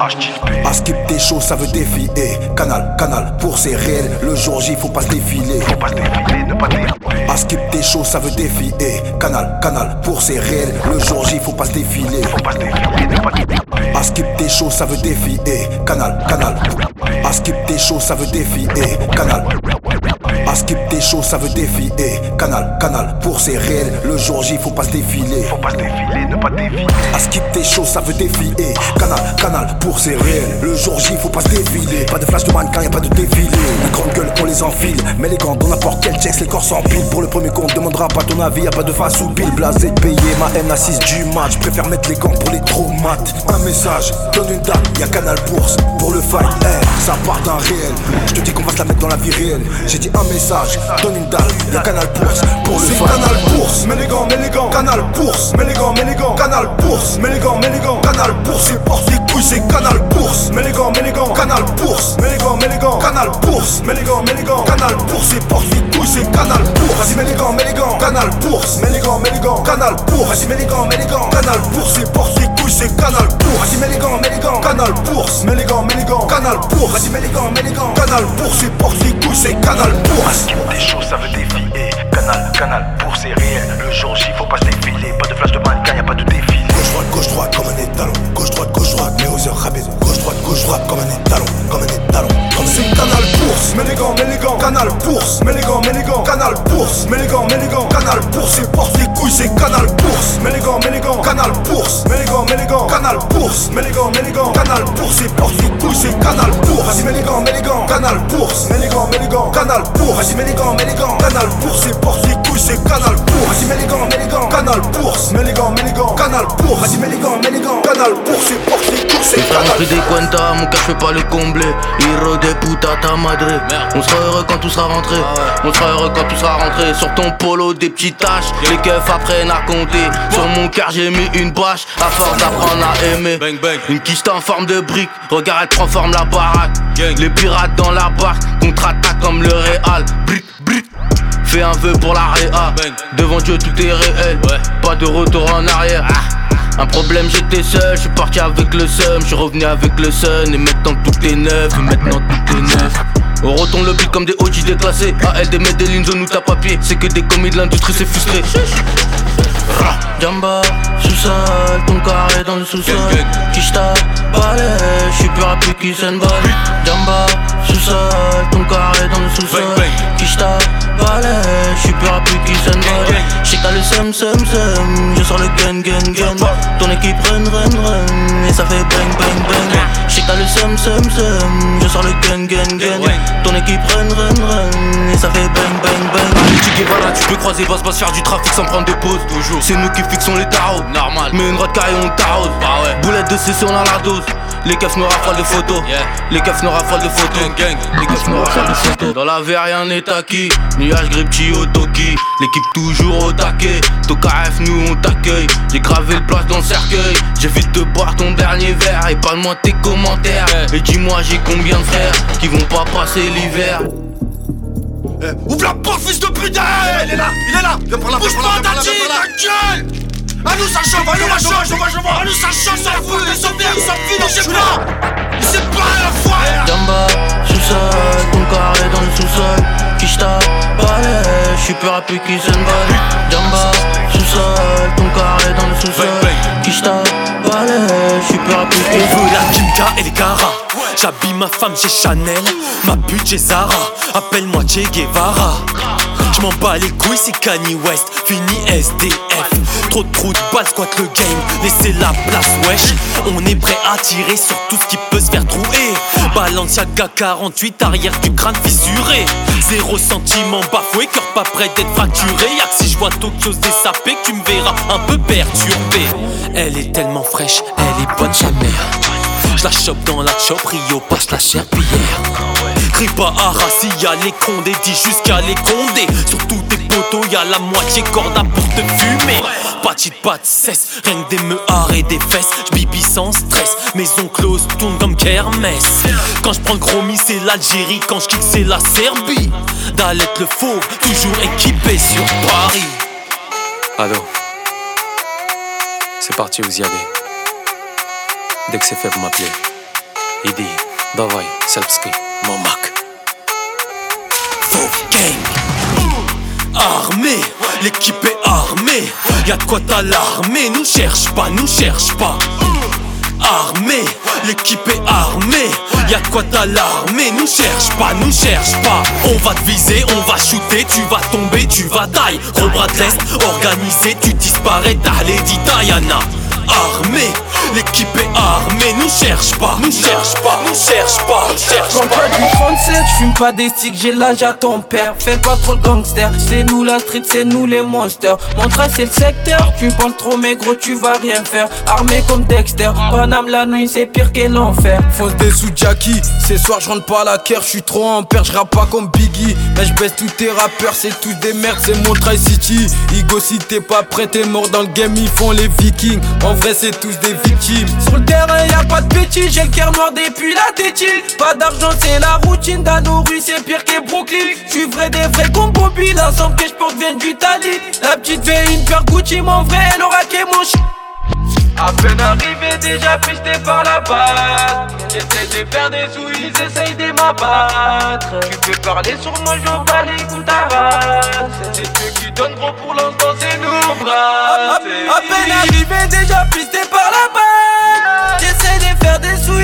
À skip t'es chaud, ça veut défier. Canal, canal, pour c'est réel. Le jour J, faut pas se défiler. Faut pas se défiler, ne pas déraper. À skip t'es chaud, ça veut défier. Canal, canal, pour c'est réel. Le jour J, faut pas se défiler. Faut pas se défiler, ne pas déraper. À skip t'es chaud, ça veut défier. Canal, canal. À skip t'es chaud, ça veut défier. Canal. À skip t'es chaud, ça veut défier. Canal, canal, pour c'est réel. Le jour J, faut pas se défiler. Faut pas se défiler, ne pas défiler. À skip t'es chaud, ça veut défier. Canal, canal, pour c'est réel. Le jour J, faut pas se défiler. Pas de flash de mannequin, y'a pas de défilé. Les grandes gueules, on les enfile. Mais les gants, dans n'importe quel checks, les corps s'empilent. Pour le premier compte, demandera pas ton avis. Y'a pas de face ou pile. Blasé de payer ma haine assise du match. Préfère mettre les gants pour les traumates. Un message, donne une date, y'a Canal Bourse. Pour le fight, eh, ça part d'un réel. Je te dis qu'on va se la mettre dans la vie réelle. J'ai dit un message, donne une date, Canal Bourse. Pour le Canal Bourse. Mets les gants, mets les gants. Canal Bourse. Mets les gants, mets les gants. Canal Bourse. Mets les gants, mets les gants. Canal Bourse. C'est porte les couilles, c'est Canal Bourse. Les gants, mets les gants. Canal Bourse. Les gants, mets les gants. Canal Bourse. Les gants, mets les gants. Canal Bourse. C'est porte les couilles, c'est Canal Bourse. Vas-y, mets les gants, mets les gants. Canal Bourse. Mets les gants, mets les gants. Canal Bourse. Vas-y, mets les gants, mets les gants. Canal Bourse. C'est porte les couilles, c'est Canal Bourse. Vas-y, mets les gants, mets les gants. Canal Bourse. Mets les gants, mets les gants. Canal Bourse. Vas-y, mets les gants, mets les gants. Canal Bourse. C'est porte les couilles, c'est Canal Bourse. T'es chaud, ça veut défiler. Canal, canal, pour c'est réel. Le jour J, faut pas se défiler. Pas de flash de mannequin, y'a pas de défilé. Gauche droite, gauche droite, comme un étalon. Gauche droite, gauche droite, mais aux heures rapides. Gauche droite, gauche droite, comme un étalon. Comme un étalon. Comme c'est Canal Bourse. Mets les gants, mets les gants. Canal Bourse. Mets les gants, mets les gants. Canal Bourse. Mets les gants, mets les gants. Canal Bourse. C'est porte les couilles, c'est Canal Bourse. Mets les gants, mets les gants. Canal Bourse. Mets les gants, mets les gants. Canal Bourse. Mets les gants, mets les gants. Canal Bourse. C'est porte les couilles, c'est Canal Bourse. Vas-y, mets les gants, mets les gants. Canal Bourse. Mets les gants, mets les gants. Canal Bourse. Vas-y, mets les gants, mets les gants. Canal Bourse. C'est porte les couilles, c'est Canal Bourse. Vas-y, mets les gants, mets les gants. Canal Bourse. Mets les gants, mets les gants. Canal Bourse. Vas-y, mets les gants, mets les gants. Canal Bourse. Les couilles, c'est des cuentas, mon pas le combler Hiro des puta ta madre On sera heureux quand tout sera rentré On sera heureux quand tout sera rentré Sur ton polo des petites taches Les keufs apprennent à compter. Sur mon cœur j'ai mis une bâche À force d'apprendre à aimer. Une quiche en forme de brique. Regarde elle transforme la baraque. Les pirates dans la barque. Contre-attaque comme le Real. Brick, brick Fais un vœu pour la réa Devant Dieu tout est réel. Pas de retour en arrière. Un problème j'étais seul, je suis parti avec le seum, je suis revenu avec le sun. Et maintenant tout est neuf, et maintenant tout est neuf. On retourne le beat comme des OG déclassés AL des Medellin, zone où t'as papier C'est que des commis de l'industrie, c'est frustré. Jamba, sous-sol, ton carré dans le sous-sol. Kishta, balai, je suis plus rapide qu'Usain Jamba, seum, seum Je sors le gun, gun, gun. Ton équipe run, run, run. Et ça fait bang, bang, bang. Je sais que t'as le seum, seum, seum Je sors le gun, gun, gun. Ton équipe run, run, run. Et ça fait bang, bang, bang. Allez, tu Guevara, tu peux croiser, va se faire du trafic sans prendre de pause. Toujours. C'est nous qui fixons les tarots Normal. Mais une rate carré, on t'arrose Bah ouais. Boulette de CC, on a la dose les keufs nous raffolent de photos, les keufs nous raffolent de photos, les keufs nous raffolent de photos. Dans la vie rien n'est acquis, nuage gripchi au toki, l'équipe toujours au taquet. Tokaref nous on t'accueille, j'ai gravé le place dans le cercueil. J'évite de boire ton dernier verre. Et parle-moi tes commentaires. Et dis-moi j'ai combien de frères qui vont pas passer l'hiver? Ouvre la porte, fils de putain Il est là, il est là. Viens par là, Bouge pas, ta gueule À nous ça chauffe, à nous ça chauffe, à nous ça chauffe, ça fout des souvenirs, ça finit, je sais pas C'est pas la foi. Jamba, sous-sol, ton carré dans le sous-sol. Kishta, balai, je suis plus rapide qu'Usain Bolt Jamba, sous-sol, ton carré dans le sous-sol. Suis plus rapide On veut la Kimka et les Cara J'habille ma femme chez Chanel Ma pute chez Zara. Appelle-moi Che Guevara. J'm'en bats les couilles c'est Kanye West Fini SDF Trop de trous de balles squat le game Laissez la place wesh. On est prêt à tirer sur tout ce qui peut Balenciaga 48 arrière du crâne fissuré Zéro sentiment bafoué Cœur pas prêt d'être fracturé Y'a que si je vois Tokyo se dessaper tu me verras un peu perturbé Elle est tellement fraîche Elle est bonne mère je la chope dans la chop, Rio passe la serpillière. Crie pas à y'a les condés, dis jusqu'à les condés. Sur tous tes poteaux, y'a la moitié corda pour te fumer. Patite pas de cesse, rien que des meuhards et des fesses. J'bibi sans stress, maison close, tourne comme kermesse. Quand j'prends le chromie, c'est l'Algérie, quand j'kick, c'est la Serbie. Dalet le fauve, toujours équipé sur Paris. Allô C'est parti, vous y allez. Dès que c'est fait, vous m'appelez. Иди, давай, сербский, мамак. Faux gang. Armé, l'équipe est armée. Y'a de quoi t'alarmer, nous cherche pas, nous cherche pas. Armé, l'équipe est armée. Y'a de quoi t'alarmer, nous cherche pas, nous cherche pas. On va te viser, on va shooter, tu vas tomber, tu vas taille. Gros bras de l'Est, organisé, tu disparais, t'as les Diana armé, l'équipe est armée, nous cherche pas, nous cherche pas, nous cherche pas, nous cherche pas. pas du 37, j'fume pas des sticks, j'ai l'âge à ton père. Fais pas trop le gangster, c'est nous la street, c'est nous les monsters. Mon trace c'est le secteur, tu penses trop mais gros tu vas rien faire. Armé comme Dexter, Paname la nuit c'est pire que l'enfer. Fonce des sous Jackie, ce soir je rentre pas à la je j'suis trop en père, j'rappe pas comme Biggie. Mais j'baisse tous tes rappeurs, c'est tous des merdes, c'est mon city. Igo si t'es pas prêt, t'es mort dans le game, ils font les vikings. En vrai c'est tous des victimes. Sur le terrain y'a pas de petit, j'ai le cœur noir depuis la tétile Pas d'argent c'est la routine rues c'est pire que Brooklyn. J'suis vrai des vrais comme Bobby, l'ensemble que j'porte vient du Tali La petite fait une paire Gucci, mon vrai elle aura qu'est mon ch... A peine arrivé déjà pisté par la balle J'essaie de faire des sous, ils essayent de m'abattre. Tu peux parler sur moi, j'en bats les coups C'est Dieu qui donne gros pour l'instant, c'est nous bras. A peine arrivé déjà pisté par la balle J'essaie de faire des sous,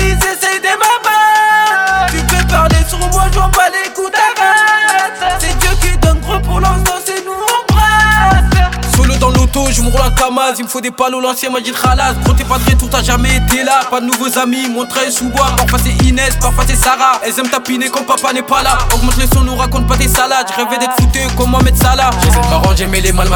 l'auto, je roule un Kamaz. Il me faut des palos, l'ancien m'a dit Khalas. Gros, t'es pas très tout, t'as jamais été là. Pas de nouveaux amis, mon train sous bois. Parfois c'est Inès, parfois c'est Sarah. Elles aiment tapiner quand papa n'est pas là. Augmente les sons, nous raconte pas tes salades. Je rêvais d'être foutu comme Mohamed Salah. J'essaie de m'arranger, mais les mal.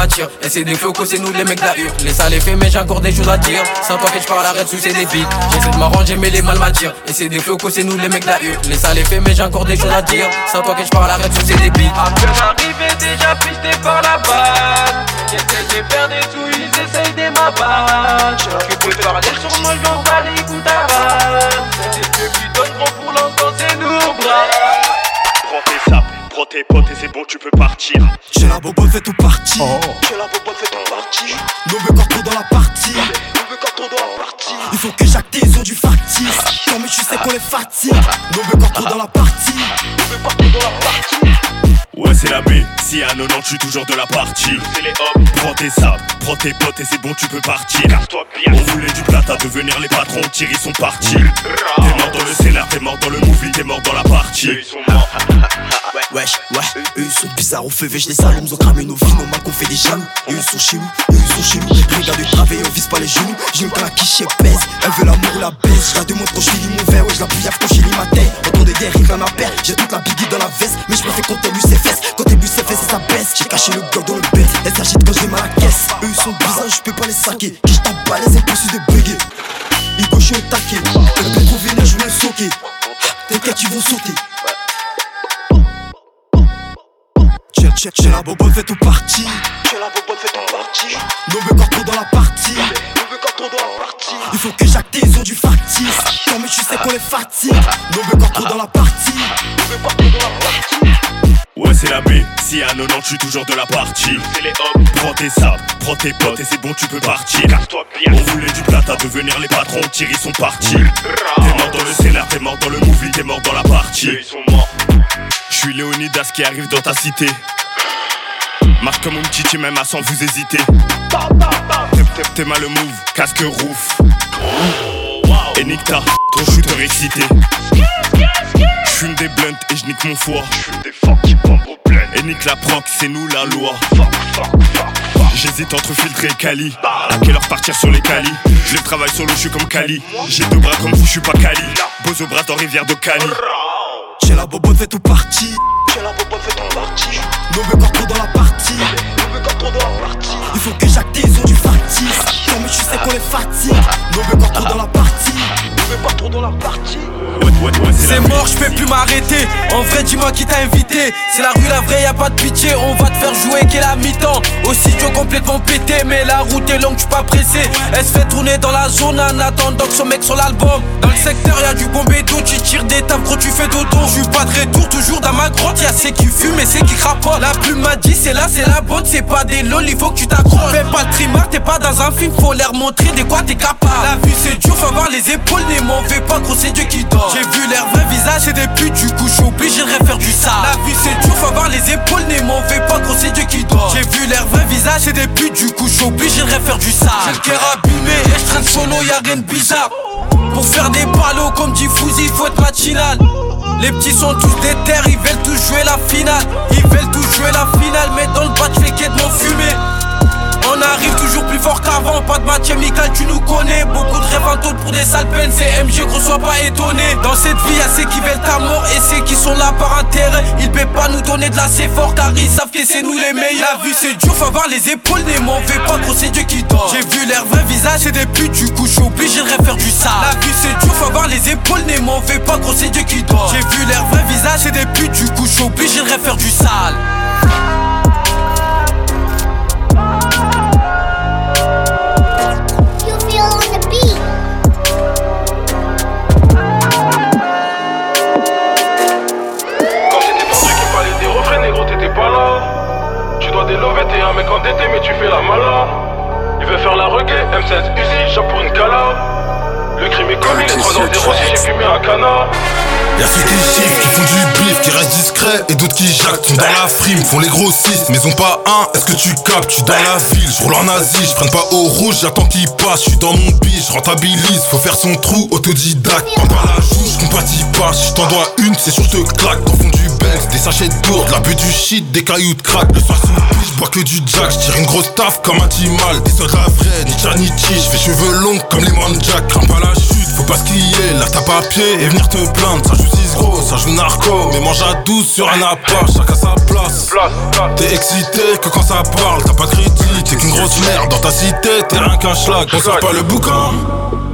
Et c'est des flocos, c'est nous les mecs de la. Les salles fait, mais j'ai encore des choses à dire. Sans toi que je parle, arrête sous ces débiles. J'essaie de m'arranger, mais les mal m'attirent. Et c'est des flocos, c'est nous les mecs de la. Les salles fait, mais j'ai encore des choses à dire. Sans toi que je parle, arrête sous ces débiles. arrivé déjà pisté par la balle. Des sous ils essayent de m'abattre Tu peux parler sur moi, j'en bats les coups C'est Dieu qui donne pour l'instant, c'est nous bras. Prends tes sapes, prends tes potes et c'est bon, tu peux partir. J'ai la bobo fait tout parti oh. J'ai la bobo fait tout parti Nos corps dans la partie. Nos corps dans la partie. Il faut que Jacques ils ont du factice. Non mais tu sais qu'on les fatigue. Nos corps dans la partie. Nos corps dans la partie c'est la B, si à 90 je suis toujours de la partie. C'est les hommes. Prends tes sables, prends tes potes et c'est bon tu peux partir. Bien On voulait du plat à devenir les patrons, Thierry sont partis. T'es mort dans le scénar, t'es mort dans le movie, t'es mort dans la partie. Ils sont morts Wesh, ouais, eux ils sont bizarres, on fait je les salons, ils ont cramé nos vies, nos mains qu'on fait des jaloux. Eux sont chez nous, eux ils sont chez nous. Regarde le travail, on vise pas les genoux. J'ai une la quiche pèse, elle veut l'amour, la baisse. Je la demande quand je mon verre, ouais, je la bouillave quand je ma tête. Autant de guerre, il en a père. J'ai toute la biggie dans la veste, mais je fais compter lui ses fesses. Quand t'es bu ses fesses, ça baisse. J'ai caché le gars dans le bête, elle s'agite quand j'ai mal à caisse. Eux ils sont bizarres, je peux pas les saquer. Qui je tape les impossible de bugger. Ils gauche au taquet, peut trouver là, je. T'inquiète, ils vont sauter. Check, check, la bobo fait tout parti. J'ai la bobo fait tout parti. Nos corps dans la partie. Nos corps dans la partie. Il faut que Jacques ils ont du factice. Non mais tu sais qu'on les fatigue. Nos corps dans la partie. Dans la partie. Ouais c'est la B, si à 90 je suis toujours de la partie C'est les hommes Prends tes sables, prends tes potes et c'est bon tu peux partir bien On voulait du plat à devenir les patrons, Thierry sont partis T'es mort dans le scénar, t'es mort dans le movie, t'es mort dans la partie Ils sont morts Je suis Léonidas qui arrive dans ta cité Marche comme un petit même à sans vous hésiter. T'es mal le move, casque roof. Et nique ta, ton shooter excité. J'fume des blunts et j'nique mon foie. des Et nique la proc, c'est nous la loi. J'hésite entre filtre et Cali. À quelle heure partir sur les Cali? Je travaille solo, je suis comme Cali. J'ai deux bras comme vous, je suis pas Cali. Bozo bras dans rivière de Cali. J'ai la bobo fait tout parti. J'ai la bobo fait tout parti. Corps trop dans la partie. Trop. Il faut que ont du factice. Non mais tu sais qu'on les fatigue. Nos corps trop dans la partie. Nos corps trop dans la partie. C'est mort, je peux plus m'arrêter. En vrai, dis-moi qui t'a invité. C'est la rue, la vraie, y a pas de pitié. On va te faire jouer qu'est la mi-temps. Aussi, tu complètement pété, mais la route est longue, tu pas pressé. Elle se fait tourner dans la zone en attendant que son mec sur l'album. Dans le secteur, y a du bombé d'eau, tu tires des tables, gros, tu fais dodo. Je suis pas de retour, toujours dans ma grotte. Y'a ceux qui fument et ceux qui crapotent. La plume m'a dit, c'est là, c'est la bonne, c'est pas des lol, il faut que tu t'accroches. Fais pas le trimar, t'es pas dans un film, faut leur montrer de quoi t'es capable. La vue, c'est dur, faut avoir les épaules, ne m'en fais pas, gros, c'est Dieu qui dort. J'ai vu leur vrai visage, c'est des putes, du coup, je suis obligé de refaire du sale. La vue, c'est dur, faut avoir les épaules, ne m'en fais pas, gros, c'est Dieu qui dort. J'ai vu leur vrai visage, c'est des putes, du coup, je suis obligé de refaire du sale. J'ai le cœur abîmé et je traîne solo, y'a rien de bizarre. Pour faire des ballots comme dit Fouzi, faut être matinal. Les petits sont tous des terres, ils veulent tous jouer la finale. Ils veulent tous jouer la finale, mais dans le bas, tu fais quête fumé. On arrive toujours plus fort qu'avant, pas de match amical, tu nous connais. Beaucoup de rêves pour des sales peines, c'est MG, gros, sois pas étonné. Dans cette vie, y'a ceux qui veulent ta mort et ceux qui sont là par intérêt. Ils peuvent pas nous donner de la fort car ils savent que c'est nous les meilleurs. La vue, c'est dur, faut avoir les épaules, ne m'en fais pas, gros, c'est Dieu qui dort. J'ai vu leur vrai visage, c'est des putes, du coup, je obligé de refaire du sale. La vue, c'est dur, faut avoir les épaules, ne m'en fais pas, gros, c'est Dieu qui dort. J'ai vu leur vrai visage, c'est des putes, du coup, je obligé de refaire du sale. T'es un mec endetté, mais tu fais la mala. Il veut faire la reggae, M16 Uzi, shop pour une cala. Le crime est commis, les 3 dans 0 si j'ai fumé un canard. Y'a ceux qui chiffrent, qui font du bif, qui restent discrets Et d'autres qui jactent, sont dans la frime, font les grossistes Mais ont pas un, est-ce que tu captes? Tu dans la ville, je roule en Asie, je prenne pas au rouge, j'attends qu'il passe, je suis dans mon biche, rentabilise, faut faire son trou, autodidacte, pas la joue, je compatis pas, si je t'en dois une, c'est sûr je te claque, fond du Benz, des sachets d'ours, la but du shit, des cailloux de crack, le soir je bois que du jack, je tire une grosse taf comme un timal, des sols la vraie, ni tcha ni je fais cheveux longs comme les Jack, crains pas la chute, faut pas skier, là t'as pas pied et venir te plaindre, ça joue 6 gros, ça joue narco, mais mange à 12 sur un appart, chacun sa place. T'es excité que quand ça parle, t'as pas critique, t'es qu'une grosse merde dans ta cité, t'es rien qu'un schlag, on sort pas le boucan.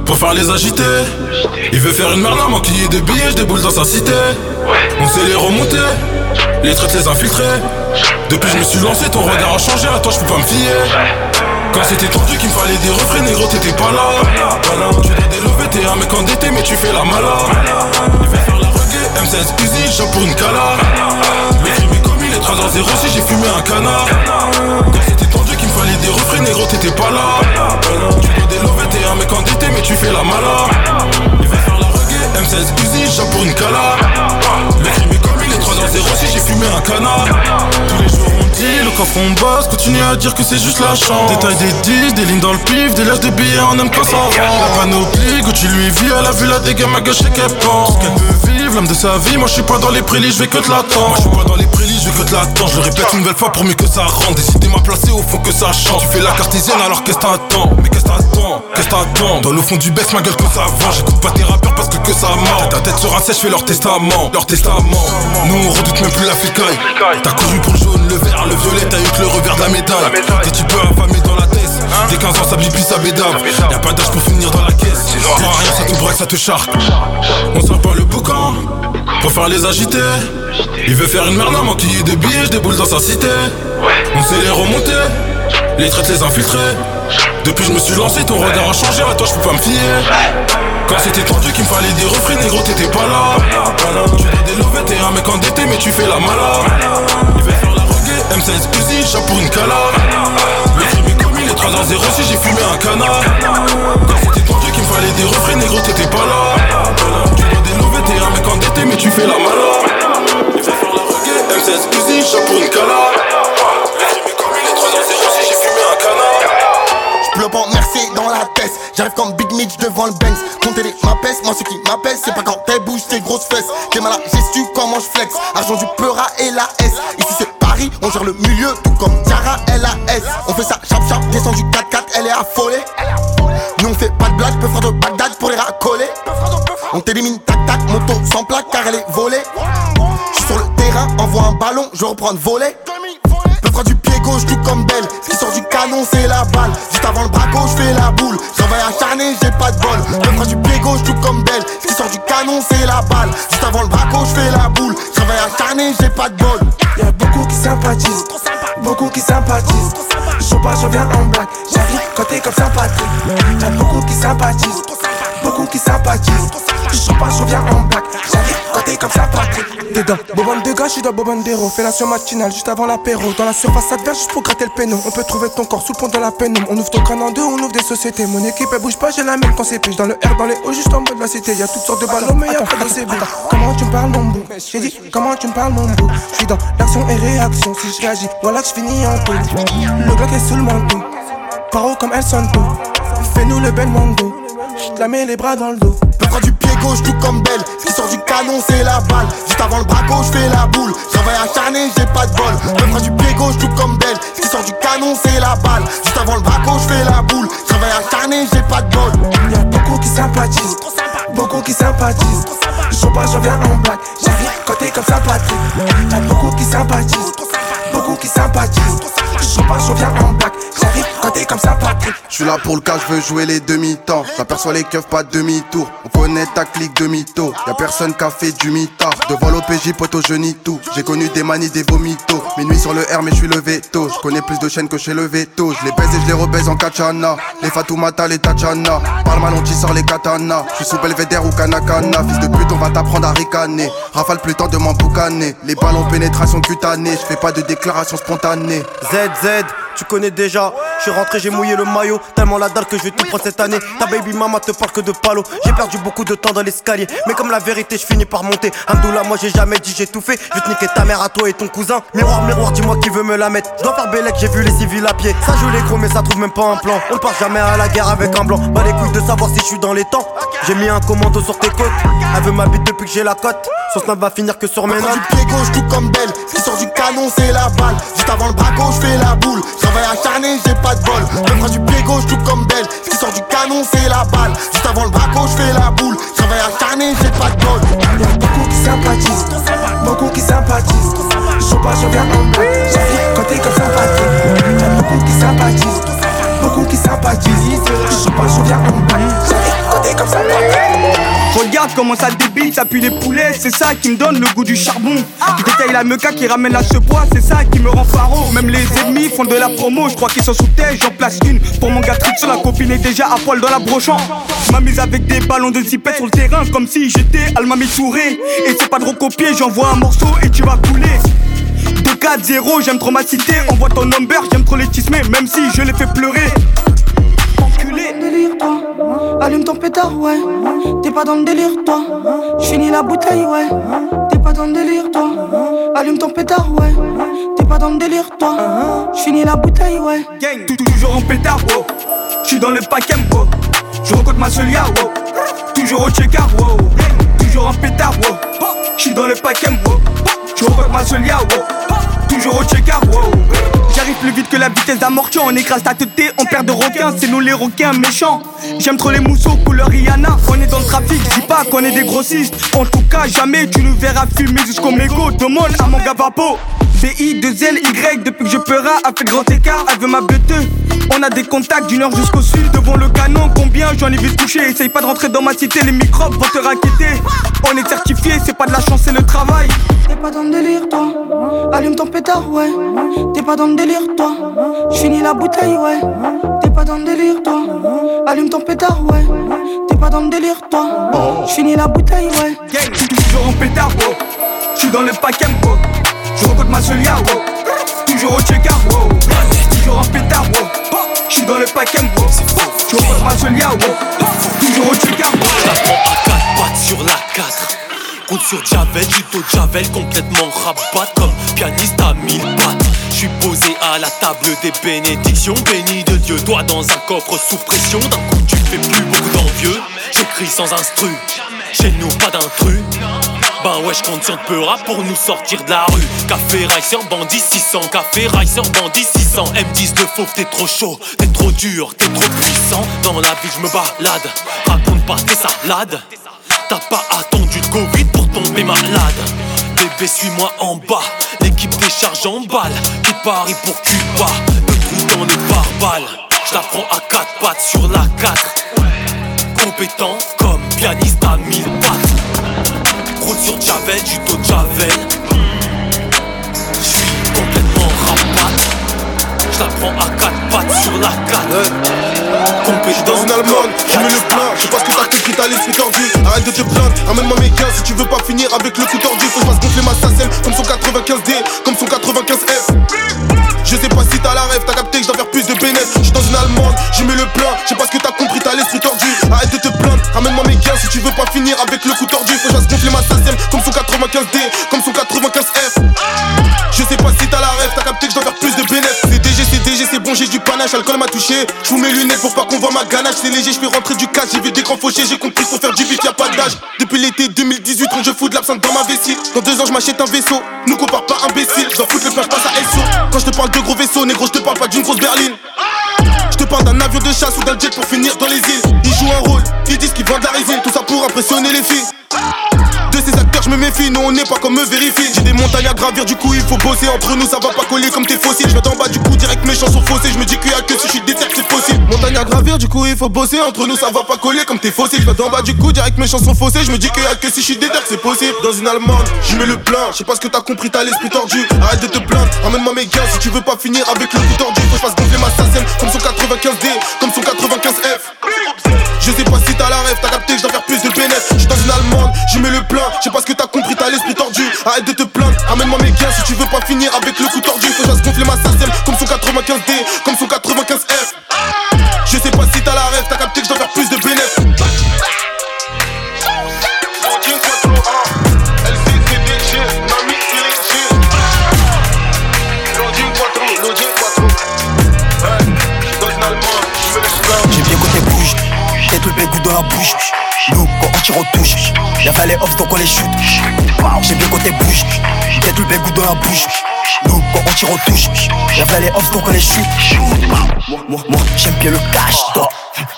Pour faire les agiter, il veut faire une merde à manquiller de billets, je déboule dans sa cité. On sait les remonter, les traites les infiltrer. Depuis je me suis lancé, ton regard a changé, à toi je peux pas me fier. Quand c'était tendu qu'il me fallait des refrains, négro t'étais pas là. Tu dois délever, t'es un mec endetté, mais tu fais la mala. Il veut faire la reggae, M16 Uzi, j'en pour une cala. Le crime est commis, les 3 0 si j'ai fumé un canard. Quand c'était tendu qu'il me fallait des refrains, négro t'étais pas là. Tu dois délever, t'es un mec endetté, mais tu fais la mala. Il veut faire la reggae, M16 Uzi, j'en pour une cala. Le crime est commis, les 3 0 si j'ai fumé un canard. Tous les jours le coffre on bosse, continue à dire que c'est juste la chance. Détail des 10, des lignes dans le pif, des lèches de billets, on aime quand ça. La panoplie, que tu lui vis, elle a vu la dégâts, ma gueule, je sais qu'elle pense. Qu'elle veut vivre, l'âme de sa vie, moi je suis pas dans les prélis, je vais que te l'attendre. Moi je suis pas dans les prélis, je vais que l'attendre. Je le répète une nouvelle fois pour mieux que ça rentre. Décidé m'a placé au fond que ça chante. Tu fais la cartésienne alors qu'est-ce t'attends Mais qu'est-ce t'attends Qu'est-ce t'attends Dans le fond du bec, ma gueule que ça vend. J'écoute pas tes rappeurs parce que que ça ment. Ta tête sur un sèche, je fais leur testament. Leur testament. Nous on redoute même plus la flicaille. T'as couru pour le jaune, le vert, le violet, t'as eu que le revers de la médaille. T'es tu peux affamer dans la tête. Dès 15 ans, ça bibi, ça bédave. Y'a pas d'âge pour finir dans la caisse. Quand rien, ça te braque, ça te charque. On sort pas le boucan pour faire les agiter. Il veut faire une merde à manquiller de billets, je déboule dans sa cité. On sait les remonter, les traites les infiltrer. Depuis je me suis lancé, ton regard a changé, à toi je peux pas me fier. Quand c'était tendu qu'il me fallait des refrains, négro t'étais pas là. Tu l'as délevé, t'es un mec endetté, mais tu fais la mala. Il veut faire la reggae, M16 Uzi, chat pour une cala. Le crime est commis, les 3 ans 0 si j'ai fumé un canard. Quand c'était tendu qu'il me fallait des refrains, négro t'étais pas là. Tu l'as délevé, t'es un mec endetté, mais tu fais la mala. Il veut faire la reggae, M16 Uzi, chat pour une cala. Le crime est commis, les 3 ans 0 si j'ai fumé un canard. J'bloque en Mercé dans la tête. J'arrive comme Big Mitch devant le Benz. Compter les m'appelle, moi ce qui m'appelle. C'est pas quand t'es bouge tes grosses fesses T'es malade, gestu comment je flex? Argent du Peura et la S. Ici c'est Paris, on gère le milieu Tout comme Diarra, LAS On fait ça chap chap, descend du 4-4 Elle est affolée. Nous on fait pas de blague, peut faire de Bagdad pour les racoler. On t'élimine tac tac, moto sans plaque car elle est volée. J'suis sur le terrain, envoie un ballon, je reprends de voler Peu fera du pied gauche tout comme Belle Ce qui sort du canon c'est la balle Juste avant le braco je fais la boule J'envoie acharné j'ai pas de bol Peu fera du pied gauche tout comme Belle Ce qui sort du canon c'est la balle. Juste avant le braco, je fais la boule. Travaille acharné, j'ai pas de bol. Y'a beaucoup qui sympathisent, beaucoup qui sympathisent. Je pas, je viens en blague. J'arrive t'es comme sympathique. Y'a beaucoup qui sympathisent, beaucoup qui sympathisent. Je pas, je viens en blague. J'arrive t'es comme sympathique. T'es dans Bobon de gars, je suis dans Bobon d'héros. Fais la matinale juste avant l'apéro. Dans la surface adverse, juste pour gratter le péno. On peut trouver ton corps sous le pont de la pénombre. On ouvre ton crâne en deux, on ouvre des sociétés. Mon équipe elle bouge pas, j'ai la même quand c'est pige. Dans le R, dans les hauts, juste en mode la cité. Y'a toutes sortes de ballons, mais y'a pas de. Comment tu me parles, mon beau? J'ai dit, comment tu me parles, mon beau? Je suis dans l'action et réaction. Si je réagis, voilà que je finis en tout. Le bloc est sous le manteau. Paro comme El Santo. Fais-nous le bel mondo. Je la mets les bras dans le dos. Peu du pied gauche, tout comme belle. Ce qui sort du canon, c'est la balle. Juste avant le braco, je fais la boule. Travaille acharné, j'ai pas de bol. Peu du pied gauche, tout comme belle. Ce qui sort du canon, c'est la balle. Juste avant le braco, je fais la boule. Travaille acharné, j'ai pas de bol. Y'a beaucoup qui sympathisent, beaucoup qui sympathisent. Je pas, je viens en blague. J'arrive côté comme sympathie. Y'a beaucoup qui sympathisent, beaucoup qui sympathisent. Je pas, je viens en blague. J'arrive côté comme sympathie. Je suis là pour le cas, je veux jouer les demi-temps. J'aperçois les keufs, pas demi-tour. On connaît ta clique demi-taux. Y'a personne qui a fait du mitard. Devant l'OPJ, poteau, je nie tout. J'ai connu des manies, des vomitos. Minuit sur le R, mais je suis levé tôt. Je connais plus de chaînes que chez le veto. Je les baise et je les rebaise en kachana. Les Fatoumata, les Tachana. Parle mal, on sort les katanas. Je suis sous Belvedere ou Kanakana. Fils de pute, on va t'apprendre à ricaner. Rafale plus temps de m'emboucaner. Les balles en pénétration cutanée. Je fais pas de déclaration spontanée. ZZ, tu connais déjà. Je suis rentré, j'ai mouillé le maillot. Tellement la dalle que je vais tout prendre cette année. Ta baby mama te parle que de palo. J'ai perdu beaucoup de temps dans l'escalier. Mais comme la vérité, je finis par monter. Hamdoullah, moi j'ai jamais dit j'ai tout fait. Je vais te niquer ta mère à toi et ton cousin. Miroir, miroir, dis-moi qui veut me la mettre. Je dois faire Bélec, j'ai vu les civils à pied. Ça joue les gros, mais ça trouve même pas un plan. On part jamais à la guerre avec un blanc. Pas les couilles de savoir si je suis dans les temps. J'ai mis un commando sur tes côtes. Elle veut ma bite depuis que j'ai la cote. Son snap va finir que sur mes notes. du pied gauche, tout comme belle. Ce qui sort du canon, c'est la balle. Juste avant le braco, je fais la boule. Travaille acharné, j'ai pas de bol. Le du pied gauche, tout comme belle. Ce qui sort du canon, c'est la balle. Juste avant le braco, je fais la boule. Travaille acharné, j'ai pas de bol. Y'a beaucoup qui sympathisent, beaucoup qui sympathisent. Je pas, je viens en bas. J'arrive t'es comme sympathique. Y'a beaucoup qui sympathisent, beaucoup qui sympathisent. Je pas, je viens. J'arrive comme. Regarde comment ça débite, ça pue les poulets, c'est ça qui me donne le goût du charbon. Qui détaille la meca qui ramène la bois, c'est ça qui me rend faro. Même les ennemis font de la promo, je crois qu'ils sont sous terre, j'en place une. Pour mon gars sur la copine est déjà à poil dans la brochant. M'amuse avec des ballons de zipette sur le terrain, comme si j'étais Almami Touré. Et c'est pas de recopier, j'envoie un morceau et tu vas couler. 2-4-0, j'aime trop ma cité, envoie ton number, j'aime trop les tismer, même si je les fais pleurer délire, toi. Allume ton pétard, ouais. T'es pas dans le délire, toi. J'finis la bouteille, ouais. T'es pas dans le délire, toi. Allume ton pétard, ouais. T'es pas dans le délire, toi. J'finis la bouteille, ouais. Gang, toujours en pétard, wow. J'suis dans le paquet, wow. Je rencontre ma solia, wow. Toujours au check-up, wow. Toujours en pétard, wow. J'suis dans le paquet, wow. Je rencontre ma solia, wow. Toujours au check-up, wow. J'arrive plus vite que la vitesse d'un on écrase ta tête, on perd de requins, c'est nous les requins méchants. J'aime trop les mousseaux couleur Rihanna, on est dans le trafic, dis pas qu'on est des grossistes. En tout cas, jamais tu nous verras fumer jusqu'au mégot, demande à mon gars Vapo. BI, 2 L, Y, depuis que je peur a fait grand écart, elle veut ma bête. On a des contacts du nord jusqu'au sud, devant le canon, combien j'en ai vu toucher. Essaye pas de rentrer dans ma cité, les microbes vont te raqueter. On est certifié, c'est pas de la chance, c'est le travail. T'es pas dans le délire, toi. Allume ton pétard, ouais. T'es pas dans le délire, toi. J'finis la bouteille, ouais. T'es pas dans le délire, toi. Allume ton pétard, ouais. T'es pas dans le délire, toi. J'finis la bouteille, ouais. Gang, toujours en pétard, wow. J'suis dans le paquet, wow. Je ma solia, wow. Toujours au check-up, wow. Toujours en pétard, wow. J'suis dans le paquet, wow. Je rencontre ma solia, wow. Toujours au check-up, wow. À quatre pattes sur la 4 Compte sur Javel, Juto Javel, complètement rabat comme pianiste à mille pattes. Je suis posé à la table des bénédictions, béni de Dieu. Toi dans un coffre sous pression, d'un coup tu fais plus beaucoup d'envieux. J'écris sans instru, chez nous pas d'intrus. Ben ouais, je compte sur Peura pour nous sortir de la rue. Café Ricer, bandit 600. Café Ricer, bandit 600. M10 de fauve, t'es trop chaud, t'es trop dur, t'es trop puissant. Dans la vie, je me balade. Raconte pas tes salades. T'as pas attendu le Covid pour tomber malade. Bébé, suis-moi en bas. L'équipe décharge en balle. Qui parie pour Cuba. Le trou dans les pare-balles. Je prends à quatre pattes sur la 4. Compétent comme pianiste à mille pattes. Route sur Javel, du dos de Javel. J'suis complètement rapate. Je prends à quatre pattes sur la 4. Ton dans une allemande, je mets le plein, je sais pas ce que t'as fait qui t'a laissé tordu Arrête de te plaindre, ramène-moi mes gains si tu veux pas finir avec le coup tordu Faut que je fasse gonfler ma sacelle comme son 95D, comme son 95F je sais pas si t'as la rêve, t'as capté que je dois faire plus de bénéfices. J'suis dans une allemande, je mets le plein. Je sais pas ce que t'as compris, t'as l'esprit tordu. Arrête de te plaindre, ramène-moi mes gains si tu veux pas finir avec le coup tordu. Faut que je gonfler ma sacelle comme son 95D, comme son 95F. Je sais pas si t'as la rêve, t'as capté que je dois faire plus de bénéfices. DG, c'est bon, j'ai du panache, l'alcool m'a touché. J'fous mes lunettes pour pas qu'on voit ma ganache, c'est léger, j'fais rentrer du cash, j'ai vu des grands fauchés, j'ai compris pour faire du beat, y'a pas d'âge. Depuis l'été 2018, quand je fous de l'absinthe dans ma vessie. Dans deux ans, je m'achète un vaisseau, nous compare pas imbécile. Je dois foutre le plage, passe à SO. Quand je te parle de gros vaisseaux, négro, je te parle pas d'une grosse berline. Je te parle d'un avion de chasse ou d'un jet pour finir dans les îles. Ils jouent un rôle, ils disent qu'ils vendent de la résine, tout ça pour impressionner les filles. De ces acteurs, je me méfie, non, on n'est pas comme me vérifie. J'ai des montagnes à gravir, du coup, il faut bosser. Entre nous, ça va pas coller comme tes fossiles. Je d'en bas, du coup, mes chansons faussées. Je me dis qu'il y a que si je suis déter, c'est possible. Montagne à gravir, du coup, il faut bosser. Entre nous, ça va pas coller comme tes fossiles. Je vais d'en bas, du coup, direct mes chansons faussées. Je me dis qu'il y a que si je suis déter, c'est possible. Dans une allemande, je mets le plein. Je sais pas ce que t'as compris, t'as l'esprit tordu. Arrête de te plaindre, emmène-moi mes gars si tu veux pas finir avec le coup tordu. Faut que je fasse gonfler ma sacelle comme son 95D, comme son 95F. Je sais pas si t'as la rêve, t'as capté que je faire plus de bénéfices. J'suis dans une allemande, je mets le plein. Je sais pas ce que t'as compris, t'as l'esprit tordu. Arrête de te plaindre, amène-moi mes gains si tu veux pas finir avec le coup tordu. Faut que je fasse ma 95D, comme son 95F. Je sais pas si t'as la rêve, t'as capté que je dois faire plus de bénéfices. J'ai dans la bouche. Nous, quand on tire, on touche. Y'a les off, donc on les shoot. J'ai bien côté bouge, tête le bégout dans la bouche. Nous, quand on tire, on touche. Y'a pas les off, donc on les shoot. Moi, moi, j'aime bien le cash, toi.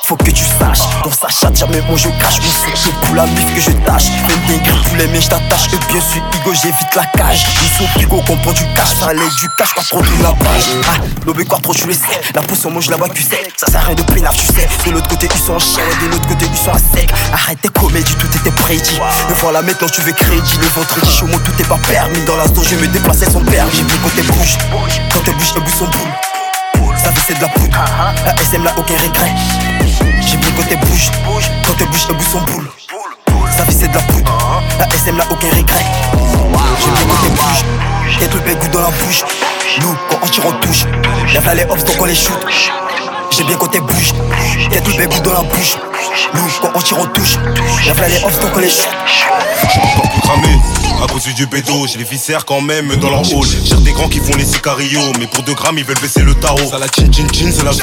Faut que tu saches, dans sa chatte, jamais moi je cache mon je pour la bif que je tâche. Même bien gris tous les mais je t'attache. Et bien sûr, Igo, j'évite la cage. Ils sont Pigo, comprend du cash, fallait du cash, pas trop de la page. Ah, l'obé quoi trop, tu le sais. La potion, moi je la vois, tu sais. Ça sert à rien de peinard, tu sais. De l'autre côté, ils sont en chien, de l'autre côté, ils sont à sec. Arrête tes comédies, tout était prédit. Me voilà maintenant, tu veux crédit. Le ventre dit chaud, tout est pas permis. Dans la zone, je me déplacer son permis. J'ai vu côté bouge. Quand t'es bouge, bouge son boule. Ça fait c'est de la poudre. La SM là, aucun regret. J'ai vu côté bouge. Quand t'es bouge, bouge son boule. Ça fait c'est de la poudre. La SM là, aucun regret. J'ai vu côté bouge. Tête le bégout dans la bouche. Nous, quand on tire, on touche. Y'a les donc on les shoot. J'ai bien côté bouge. Tête le bégout dans la bouche. Nous, quand on tire, on touche. Y'a pas les hops, donc on les. Cramé, à cause du bédo, j'ai les viscères quand même dans leur hall. J'ai des grands qui font les sicarios, mais pour 2 grammes ils veulent baisser le tarot. Ça la chin chin chin, c'est la vie.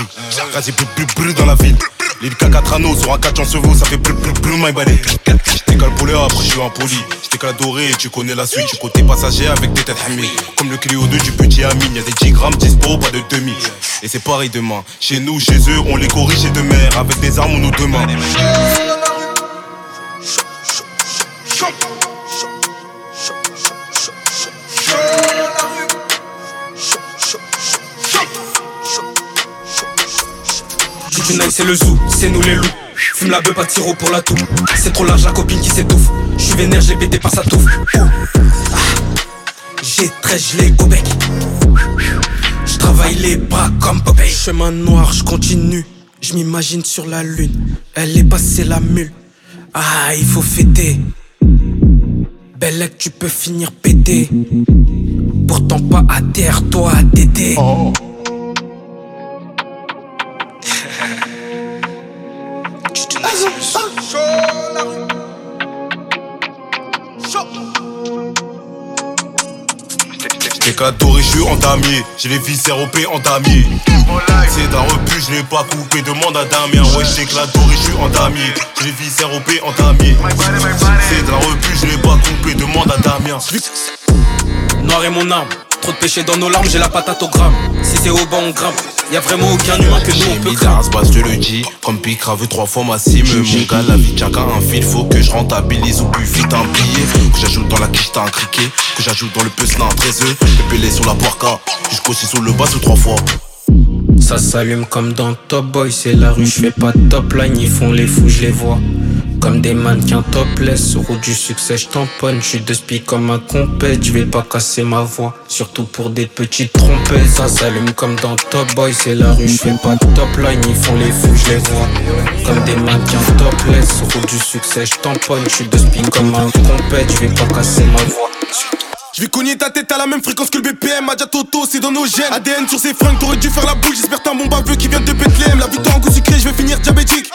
Quasi plus plus plus dans la ville. Les cacatrano sur un 4 en chevaux, ça fait plus plus plus my body. J'étais calpolé, après je suis impoli. J'étais caladoré, tu connais la suite. Tu côté passager avec des têtes hamées. Comme le Clio 2 du petit Amine, y'a des 10 grammes, 10 pas de demi. Et c'est pareil demain. Chez nous, chez eux, on les corrige et de mer. Avec des armes ou nos deux mains. C'est le zoo, c'est nous les loups. Fume la beuh, pas sirop pour la toux. C'est trop large, la copine qui s'étouffe. J'suis vénère, j'ai pété par sa touffe. Ah. J'ai très gelé au bec. J'travaille les bras comme Popeye. Chemin noir, j'continue. J'm'imagine sur la lune. Elle est passée la mule. Ah, il faut fêter. Belle tu peux finir pété. Pourtant pas à terre, toi à tété. J'étais cadoré, je suis en damier. J'ai les viscères OP en damier. C'est d'un repu, je l'ai pas coupé, demande à Damien. Ouais, j'étais cadoré, je suis en damier. J'ai les viscères OP en damier. C'est d'un repu, je l'ai pas coupé, demande à Damien. Noir est mon arme. Trop de péché dans nos larmes, j'ai la patate au gramme. Si c'est au banc, on grimpe. Y'a vraiment aucun humain que nous on peut base, je le dis. Comme Picrave, trois fois ma cime. Mon gars, la vie chacun un fil. Faut que je rentabilise au plus vite un billet. Que j'ajoute dans la quiche, t'as un criquet. Que j'ajoute dans le puzzle, un 13 œufs. Le pelé sur la porca. Jusqu'au sous le bas, sous trois fois. Ça s'allume comme dans Top Boy, c'est la rue, je fais pas de top line, ils font les fous, je les vois. Comme des mannequins topless, route du succès, je tamponne. Je suis de spi comme un compète, je vais pas casser ma voix. Surtout pour des petites trompettes, ça s'allume comme dans Top Boy. C'est la rue, je fais pas de top line, ils font les fous, je les vois. Comme des mannequins topless, route du succès, je tamponne. Je suis de spi comme un compète, je vais pas casser ma voix. Je vais cogner ta tête à la même fréquence que le BPM, Adja Toto, c'est dans nos gènes. ADN sur ses fringues, t'aurais dû faire la boule. J'espère t'as bon baveux qui vient de Bethlehem. La victoire en goût sucré, je vais finir diabétique.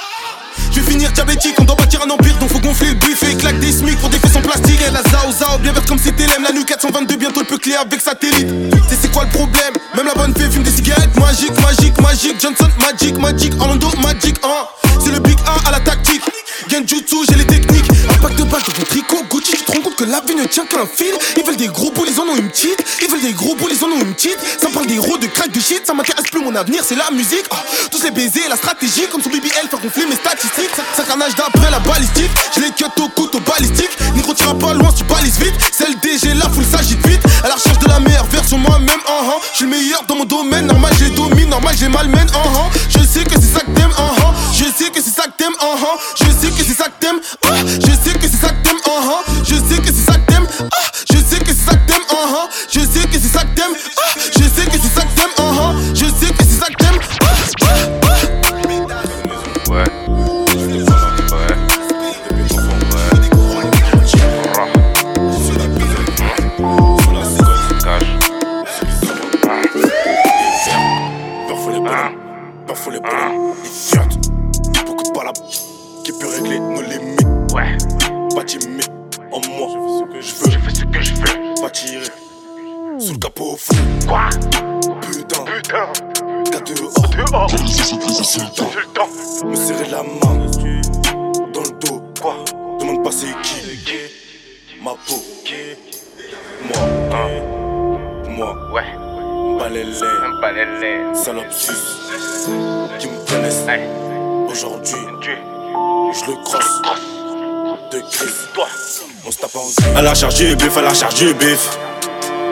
Je vais finir diabétique, on doit bâtir un empire, donc faut gonfler le buffet. Claque des smic pour des faits en plastique. Elle a zao bien verte comme c'était l'aime. La nu 422, bientôt le peut clé avec satellite. C'est c'est quoi le problème? Même la bonne fée fume des cigarettes. Magique, magique, magique. Johnson, magic, magic. Orlando, magic, hein. C'est le big A à la tactique. Genjutsu, j'ai les techniques. Un pack de balles dans ton tricot. Gucci, tu te rends compte que la vie ne tient qu'à un fil. Ils veulent des gros boules, ils en ont une petite. Ils veulent des gros boules, ils en ont une petite. Ça me parle des héros, de crack, de shit. Ça m'intéresse plus, mon avenir, c'est la musique. Ah, tous les baisers, la stratégie. Comme son BBL, faire gonfler mes statistiques. Ça carnage d'après la balistique. Je les cut au couteau balistique. Négro, tu pas loin, tu balises vite. C'est le DG, la foule s'agite vite. À la recherche de la meilleure version moi-même. Uh -huh. Je suis le meilleur dans mon domaine. Normal, j'ai domine. Normal, j'ai malmène. Uh -huh. Je sais que c'est ça que t'aimes. Uh -huh. Je sais que c'est ça que t'aimes. Uh. Je sais que c'est ça que t'aimes. Ah, je sais que c'est ça que t'aimes. Uh. Je sais que c'est ça que t'aimes. Ah, je sais que c'est ça que t'aimes. Uh. Je sais que c'est ça que t'aimes. Ah, je sais que c'est ça que t'aimes. Uh. Je sais que c'est ça que t'aimes. Qui peut régler nos limites. Ouais, pas timide en moi. Je veux, je fais ce que je veux. Pas tirer sous le capot fou. Quoi? Putain, putain. Gars dehors, dehors. C'est le temps. Me serrer la main dans le dos. Quoi? Demande pas c'est qui. Ma peau. Moi, hein. Moi, ouais. Balélé, salope sus qui me connaissent. Aujourd'hui, je le crosse. De crise, on se tape en À la charge du bif, à la charge du bif.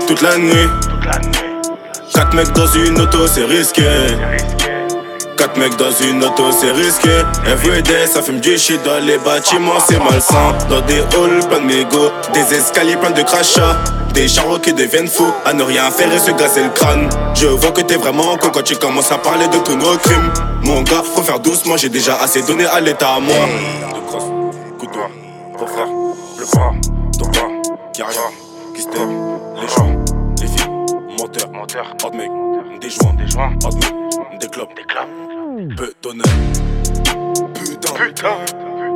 Toute la nuit. Quatre mecs dans une auto, c'est risqué. Quatre mecs dans une auto, c'est risqué. Everyday, ça fume du shit dans les bâtiments, c'est malsain. Dans des halls, plein de mégots. Des escaliers, plein de crachats. Des charros qui deviennent fous. À ne rien faire et se gazer le crâne. Je vois que t'es vraiment con quand tu commences à parler de tous nos crimes. Mon gars, faut faire doucement, j'ai déjà assez donné à l'état à moi. De crosse, couteau, pour frère, le bras, ton bras, y'a rien qui se. Les gens, les filles, menteur, menteur, hot mec, des joints, des joints, hot mec, des clopes, des clopes, peu d'honneur. Putain, putain,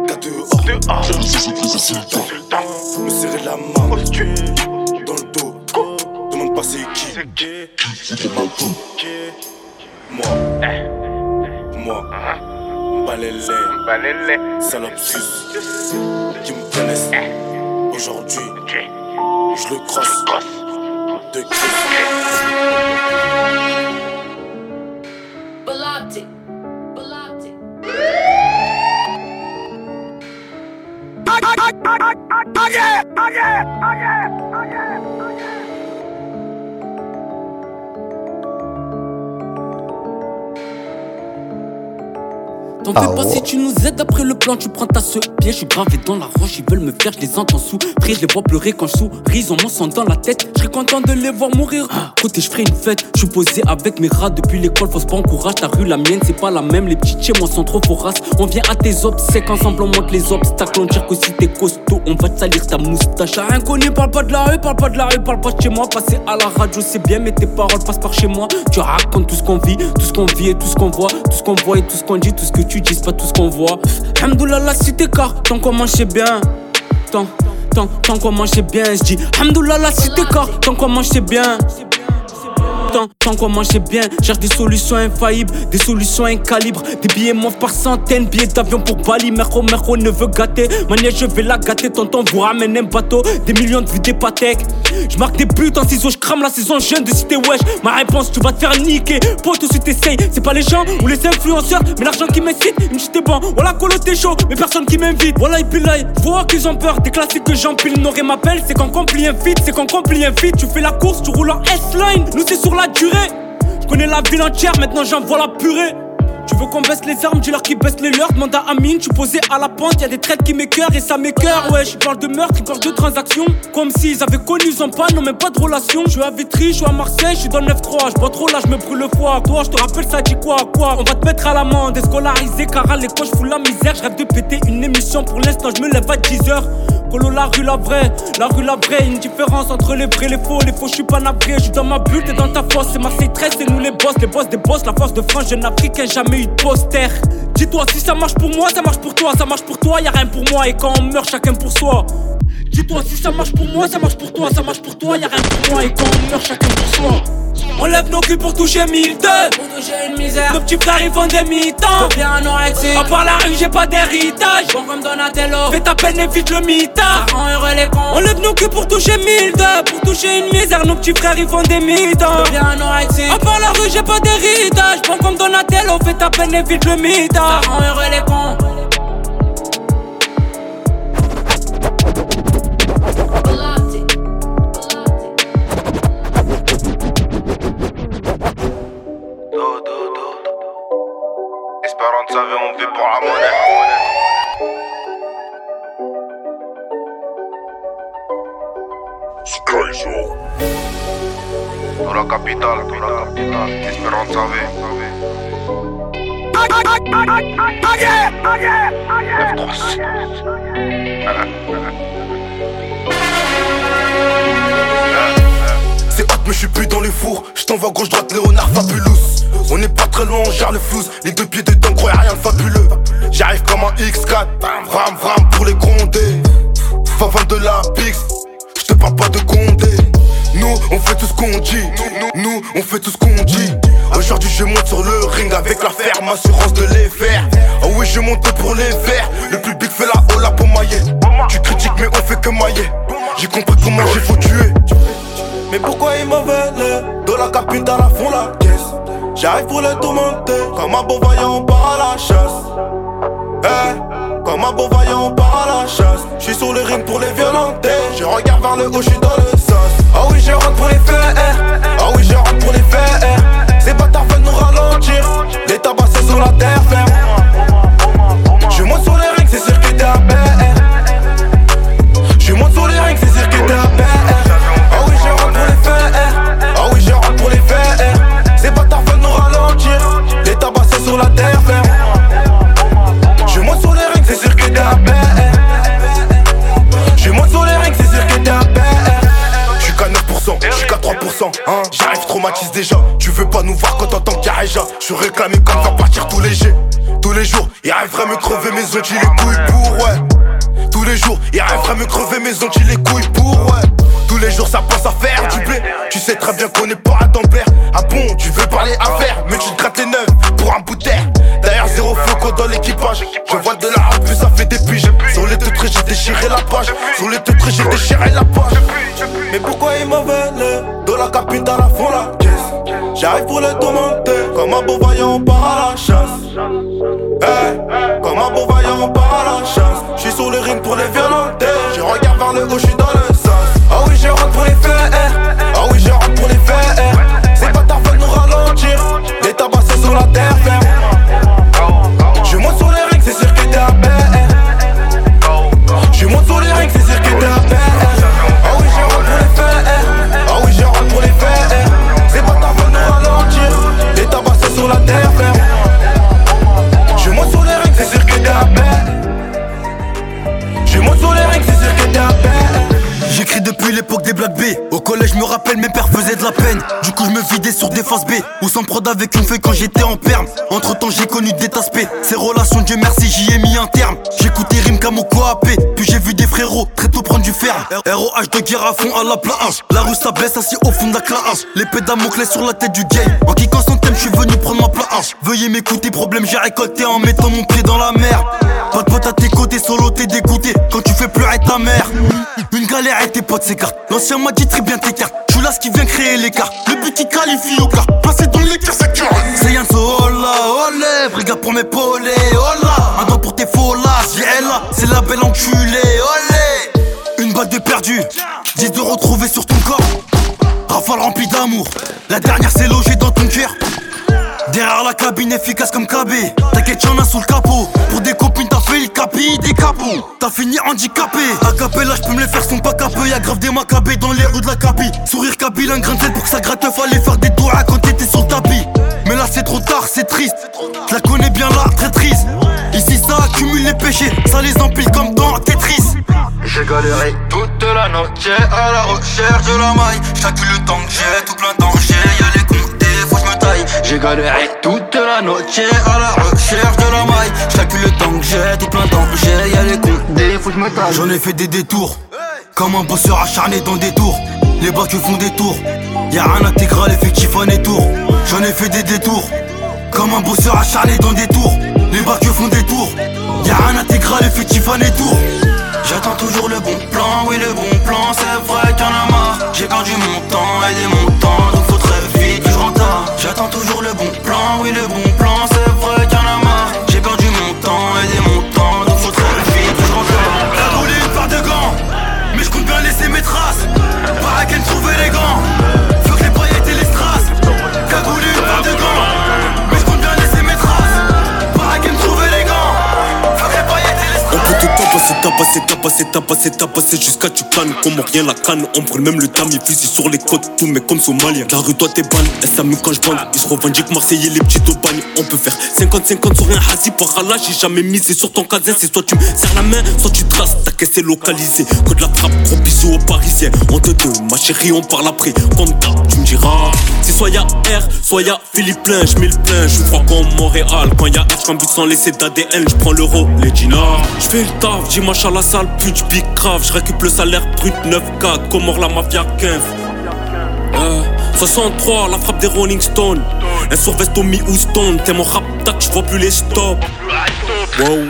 gars dehors, dehors, c'est le temps, me serrer la main, dans le dos, demande pas c'est qui, c'est qui, ma peau, moi, moi, balélé, balélé, salope sus, qui me connaissent, aujourd'hui, je le crosse, de Belati. Belati. T'en Ah fais pas si tu nous aides après le plan, tu prends ta ce pied. Je suis gravé dans la roche, ils veulent me faire, je les entends souffrir. Je les vois pleurer quand je souris, ils ont mon sang dans la tête. Je serais content de les voir mourir. Côté, je ferai une fête. Je suis posé avec mes rats depuis l'école, faut se pas encourage. Ta rue, la mienne, c'est pas la même. Les petits chez moi sont trop voraces. On vient à tes obsèques, ensemble on monte les obstacles. On dire que si t'es costaud, on va te salir ta moustache. À inconnu, parle pas de la rue, parle pas de la rue, parle pas de chez moi. Passer à la radio, c'est bien, mais tes paroles passent par chez moi. Tu racontes tout ce qu'on vit, tout ce qu'on vit et tout ce qu'on voit. Tout ce qu'on voit et tout ce qu'on dit, tout ce que tu dis, c'est pas tout ce qu'on voit. Hamdoullah, la cité car, tant qu'on mange, c'est bien. Tant, tant, tant qu'on mange, c'est bien. Je dis, Hamdoullah, la cité car, tant qu'on mange, c'est bien. Tant, tant qu'on mange, c'est bien. Cherche des solutions infaillibles, des solutions incalibres. Des billets mauves par centaines, billets d'avion pour Bali. Merco, Merco ne veut gâter. Manière, je vais la gâter. Tonton vous ramène un bateau. Des millions de vues, des patek. Je marque des buts en ciseaux, je crame la saison. Je viens de citer wesh. Ma réponse, tu vas te faire niquer. Pote, si t'essayes, c'est pas les gens ou les influenceurs, mais l'argent qui m'incite. Une j'étais bon. Voilà, colo, t'es chaud, mais personne qui m'invite. Voilà, et puis là, vois qu'ils ont peur. Des classiques que j'empile, n'aurait m'appelle. C'est qu'on complie un feat, c'est qu'on complie un feat. Tu fais la course, tu roules en S-line. Nous, c'est sur la durée. Je connais la ville entière, maintenant j'envoie la purée. Tu veux qu'on baisse les armes, dis-leur qu'ils baissent les leurs. Demande à Amine, tu posé à la pente, y a des traites qui m'écœurent et ça m'écœure. Ouais, je parle de meurtre, ils parlent de transactions. Comme s'ils avaient connu pas, non même pas de relation. Je suis à Vitry, je suis à Marseille, je suis dans le 9-3. Je bois trop là, je me brûle le foie. Toi, je te rappelle, ça dit quoi, quoi? On va te mettre à l'amende, déscolarisé, car à l'école, je fous la misère. Je rêve de péter une émission pour l'instant, je me lève à 10h. Colo, la rue, la vraie, la rue, la vraie. Une différence entre les vrais, les faux. Les faux, je suis pas navré. Je suis dans ma bulle, t'es dans ta fosse. C'est Marseille 13, c'est nous les boss, les boss des boss. La force de France, jeune africain, jamais eu poster. Dis-toi, si ça marche pour moi, ça marche pour toi. Ça marche pour toi, y a rien pour moi. Et quand on meurt, chacun pour soi. Dis-toi, si ça marche pour moi, ça marche pour toi. Ça marche pour toi, y a rien pour moi. Et quand on meurt, chacun pour soi. On lève nos culs pour toucher 1002 Pour toucher une misère. Nos petits frères ils font des mi-temps. Bien anorexique À part la rue j'ai pas d'héritage. Bon comme Donatello Fais ta peine évite le mitard Ça rend heureux les cons. On lève nos culs pour toucher 1002 Pour toucher une misère Nos petits frères ils font des mi-temps. Bien anorexique À part la rue j'ai pas d'héritage. Bon comme Donatello Fais ta peine évite le mitard Ça rend heureux les cons Espérance savait on vit pour la monnaie. Dans la capitale, dans la capitale. Espérance savait. C'est hot mais je suis plus dans les fours. Je t'envoie gauche droite Léonard Fabulous. On n'est pas très loin on le flouze Les deux pieds dedans croyez rien de fabuleux. J'arrive comme un X4 Vram vram pour les gronder. Va vendre de la pix Je te parle pas de condé Nous on fait tout ce qu'on dit. Nous, on fait tout ce qu'on dit. Aujourd'hui je monte sur le ring avec la ferme assurance de les faire. Oh oui je monte pour les verts Le public fait la hola pour mailler. Tu critiques mais on fait que mailler. J'ai compris comment j'ai faut tuer. Mais pourquoi ils m'en veulent? De la capitale à fond la caisse. J'arrive pour les tourmenter. Comme un beau vaillant part à la chasse. Eh, Comme un beau vaillant on part à la chasse. J'suis sur le ring pour les violenter Je regarde vers le haut, j'suis dans le sas Ah oui je rentre pour les faire Ah oui je rentre pour les faire Ces bâtards veulent nous ralentir. Les tabassés sur la terre ferme. Je monte sur les rings, c'est sûr t'es à Je monte sur les rings, c'est sûr t'es à Ah tous les jours, il arriverait à me crever mes os, les couilles Au collège, je me rappelle, mes pères faisaient de la peine. Du coup, je me vidais sur faces B. Ou sans prod avec une feuille quand j'étais en perme. Entre temps, j'ai connu des taspés. Ces relations, Dieu merci, j'y ai mis un terme. J'écoutais Rim comme au coap. Puis j'ai vu des frérots très tôt prendre du fer. ROH de guerre à fond à la plage. La rue, ça assis au fond de la classe. L'épée Damoclès sur la tête du game. En kickant son thème, je suis venu prendre ma place. Veuillez m'écouter, problème, j'ai récolté en mettant mon pied dans la mer. Pas de pote à tes côtés, solo, t'es dégoûté. Quand tu fais pleurer ta mère. Une galère et tes potes s'écartent. L'ancien m'a dit très bien tes cartes. Je là ce qui vient créer l'écart. Le but qui qualifie au quart. Passer dans l'écart, c'est cœur. C'est Yann Sola, olé. Brigade pour m'épauler, hola. Un doigt pour tes folas, j'ai là. C'est la belle enculée, olé. Une balle de perdu. 10 de retrouver sur ton corps. Rafale remplie d'amour. La dernière s'est logée dans ton cœur. Derrière la cabine efficace comme KB T'inquiète y'en a sous le capot. Pour des copines t'as fait le capi des capots. T'as fini handicapé. A là je peux me les faire sont pas capeux Y'a grave des macabés dans les rues de la capi. Sourire kabyle un grain de pour que ça gratte Fallait faire des doigts quand t'étais sur le tapis. Mais là c'est trop tard c'est triste. La connais bien là très triste Ici ça accumule les péchés. Ça les empile comme dans Tetris. J'ai galéré toute la nuit à la recherche de la maille. Chaque le temps que j'ai, tout plein danger, y'a les compter, J'ai galéré toute la nuit à la recherche de la maille. Chaque le temps que j'ai, tout plein danger, y'a les compter, faut que je me J'en ai fait des détours, comme un bosseur acharné dans des tours. Les bacs font des tours, y'a un intégral effectif en tour J'en ai fait des détours, comme un bosseur acharné dans des tours. Les bacs font des tours, y'a un intégral effectif en tour J'attends toujours le bon plan, oui le bon plan, c'est vrai qu'il y en a marre. J'ai perdu mon temps et des montants, donc faut J'attends toujours le bon plan, oui le bon plan, c'est vrai qu'il y en a marre. J'ai perdu mon temps et des montants, donc faut très vite que je rentre une paire de gants, mais je compte bien laisser mes traces. Qu'elle trouver les tout tabasser, tabasser, tabasser, tabasser, tabasser jusqu'à tu cannes. Comment rien la canne, on brûle même le tamis, fusil sur les côtes, tout mais comme somalien La rue toi t'es ban, s'amuse quand je bande Ils se revendiquent Marseillais, les petits au bagne On peut faire 50-50 sur un hasi par Allah. J'ai jamais misé sur ton casin, c'est soit tu me serres la main, soit tu traces Ta caisse est localisée, que la frappe, gros bisous aux parisiens. On te deux, ma chérie, on parle après. Comme tu me diras. C'est soit y'a R, soit y'a Philippe plein, je le plein Je crois comme Montréal, quand y'a R, j'cambute sans laisser d'ADN Je prends l'euro, les dinars. Je fais le taf, dimanche à la salle, pute, j'pique grave Je récupère le salaire brut 9-4, Comore la mafia 15 euh, 63, la frappe des Rolling Stones. Un surveste au mi-Houston. T'es mon rap tac, j'vois plus les stops. Wow.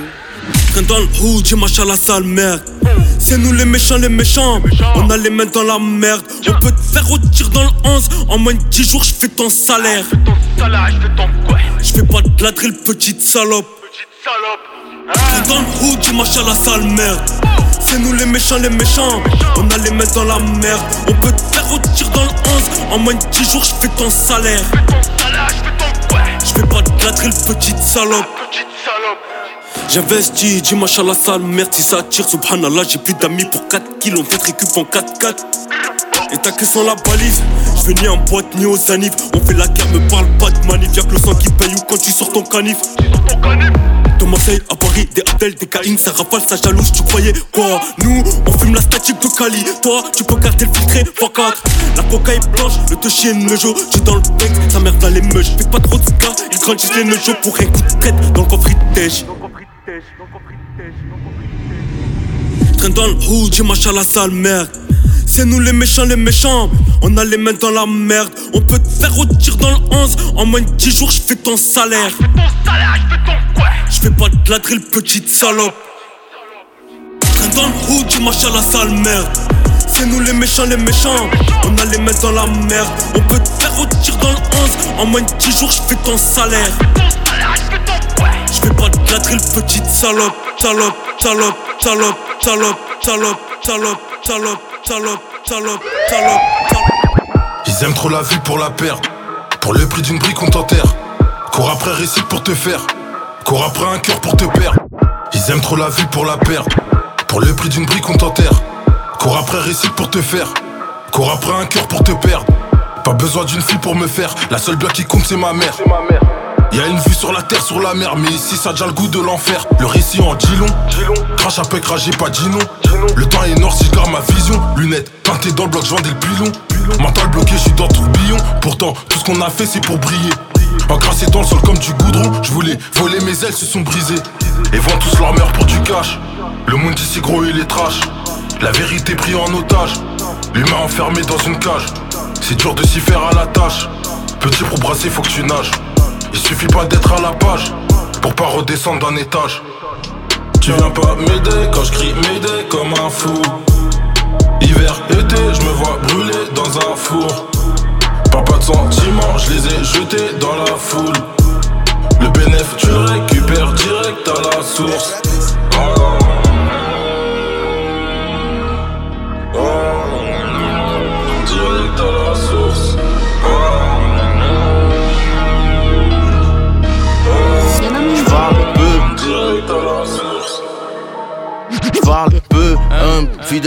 Train dans le hood, j'ai marché à la sale merde? C'est nous les méchants, les méchants. On a les mains dans la merde. On peut te faire retirer dans le 11. En moins de 10 jours, j'fais ton salaire. J'fais pas de la drill, petite salope. Train dans le hood, à la sale merde. C'est nous les méchants, les méchants. On a les mains dans la merde. On peut te faire retirer dans le 11. En moins de 10 jours, j'fais ton salaire. J'fais pas de la drill, petite salope. J'investis, dimanche à la salle, merde si ça tire, subhanallah, j'ai plus d'amis pour 4 kills, on peut récup en 4-4. Et t'as que sans la balise, ni en boîte ni aux anifs. On fait la guerre, me parle pas de manif, y'a que le sang qui paye ou quand tu sors ton canif. De Marseille à Paris, des Abdel, des Caïns, ça rafale, ça jalouse, tu croyais quoi? Nous, on fume la statique de Cali, toi, tu peux garder le filtré, x4 La coca est blanche, le te chien le jeu, j'suis dans le bec, sa mère dans les meuches, fais pas trop de cas, ils grandissent les neujos pour un coup de traite dans le coffre de Traîne dans le hood, j'ai marché à la sale merde. C'est nous les méchants, les méchants. On a les mains dans la merde. On peut te faire retirer dans le 11. En moins de 10 jours, j'fais ton salaire. J'fais pas de la drill, petite salope. Traîne dans le hood, j'ai marché à la sale merde. C'est nous les méchants, les méchants. On a les mains dans la merde. On peut te faire retirer dans le 11. En moins de 10 jours, j'fais ton salaire. J'fais pas de la drill, petite salope. Salope, salope, salope, salope, salope, salope, salope, Ils aiment trop la vie pour la perdre. Pour le prix d'une brique, on t'enterre. Cours après récit pour te faire. Cours après un cœur pour te perdre. Ils aiment trop la vie pour la perdre. Pour le prix d'une brique, on t'enterre. Cours après récit pour te faire. Cours après un cœur pour te perdre. Pas besoin d'une fille pour me faire. La seule bien qui compte, c'est ma mère. Y'a une vue sur la terre, sur la mer, mais ici ça a déjà le goût de l'enfer. Le récit en dit long, crache un peu craché, pas dit non. Le temps est noir si je garde ma vision. Lunettes teintées dans le bloc, je vendais le pilon. Mental bloqué, je suis dans tourbillon. Pourtant, tout ce qu'on a fait, c'est pour briller. Encrassé dans le sol comme du goudron, je voulais voler mes ailes, se sont brisées. Et vendent tous leur mère pour du cash. Le monde ici gros, il est trash. La vérité pris en otage. L'humain enfermé dans une cage. C'est dur de s'y faire à la tâche. Petit pour brasser, faut que tu nages. Il suffit pas d'être à la page pour pas redescendre d'un étage. Tu viens pas m'aider quand je crie m'aider comme un fou. Hiver, été, je me vois brûler dans un four. Pas pas de sentiments, je les ai jetés dans la foule. Le bénéf, tu récupères direct à la source. Direct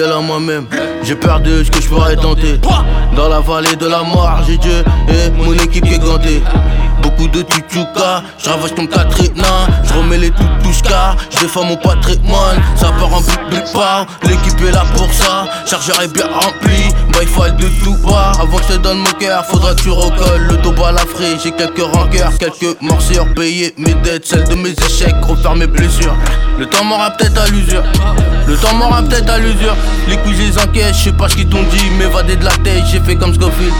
à moi-même. J'ai perdu ce que je pourrais tenter. Dans la vallée de la mort, j'ai Dieu et mon équipe qui est gantée. Beaucoup de tutuka, je ravage comme Katrina, je remets les tutuska, je défends mon patrimoine, ça part en but pas, l'équipe est là pour ça, chargeur est bien rempli, faut de tout bas, avant que je te donne mon cœur, faudra que tu recolles le dos à la frais, j'ai quelques rancœurs, quelques morsures, payer mes dettes, celles de mes échecs, refaire mes blessures, le temps m'aura peut-être à l'usure, le temps m'aura peut-être à l'usure, les couilles les enquêtes, je sais pas ce qu'ils t'ont dit, m'évader de la tête, j'ai fait comme Scofield.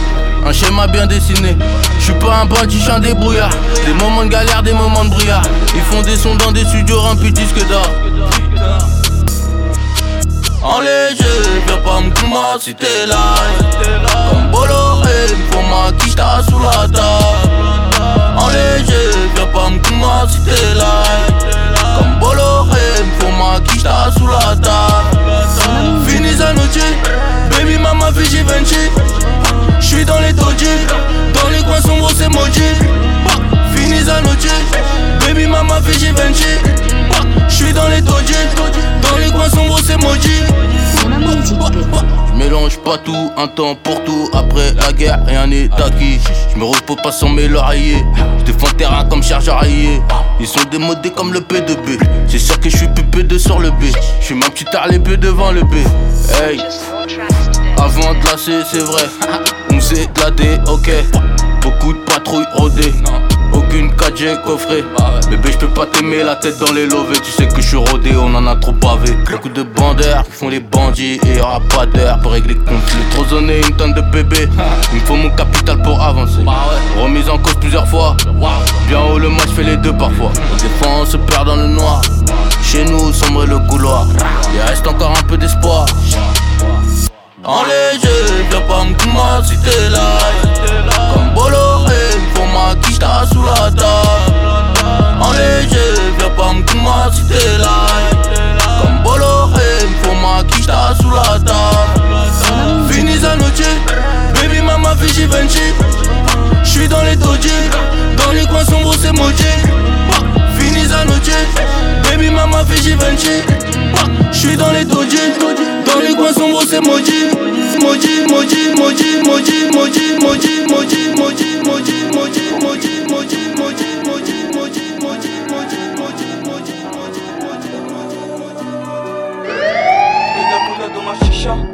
Un schéma bien dessiné. Je suis pas un bandit, je un débrouillard. Des moments de galère, des moments de brouillard. Ils font des sons dans des studios remplis de disques d'or. En léger, viens pas me comment si t'es là. Comme Bolloré, pour ma quicheta sous la table. En léger, viens pas me comment si t'es là. Comme Bolloré, pour ma quicheta sous la table. Finis à baby mama Vinci. J'suis dans les dodgy, dans les coins sombres c'est maudit. Finis à noche, baby mama Vinci. J'suis dans les dodgy, dans les coins sombres c'est maudit. J'mélange pas tout, un temps pour tout. Après la guerre, rien n'est acquis. J'me repose pas sans mes lauriers. J'défends le terrain comme chargeur rayé. Ils sont démodés comme le P2B. C'est sûr que j'suis plus P2 sur le B. J'suis ma petite l'épée devant le B. Hey. Avant de lasser, c'est vrai. On s'est éclaté, ok. Beaucoup de patrouilles rodées. Aucune 4G coffrée. Bébé, je peux pas t'aimer la tête dans les lovés. Tu sais que je suis rodé, on en a trop pavé. Beaucoup de bandeurs qui font les bandits et y'aura pas d'heure pour régler compte. Les trop zoné, une tonne de bébé. Il me faut mon capital pour avancer. Remise en cause plusieurs fois. Bien haut le match fait les deux parfois. On se perd dans le noir. Chez nous, sombre le couloir. Il reste encore un peu d'espoir. En léger, viens pas me si t'es là Comme Bolloré, pour ma quicheta sous la table. Viens pas là. Comme sous la Finis à noche, baby mama Fiji Vinci J'suis dans les dodgy, dans les coins sombres c'est maudit Baby mama Fiji Vinci J'suis dans les dodgy, dans les coins sombres c'est maudit Maudit, maudit, maudit, maudit, maudit, maudit, maudit, maudit, maudit, maudit, maudit, maudit, maudit, maudit, maudit, dans ma chicha. Que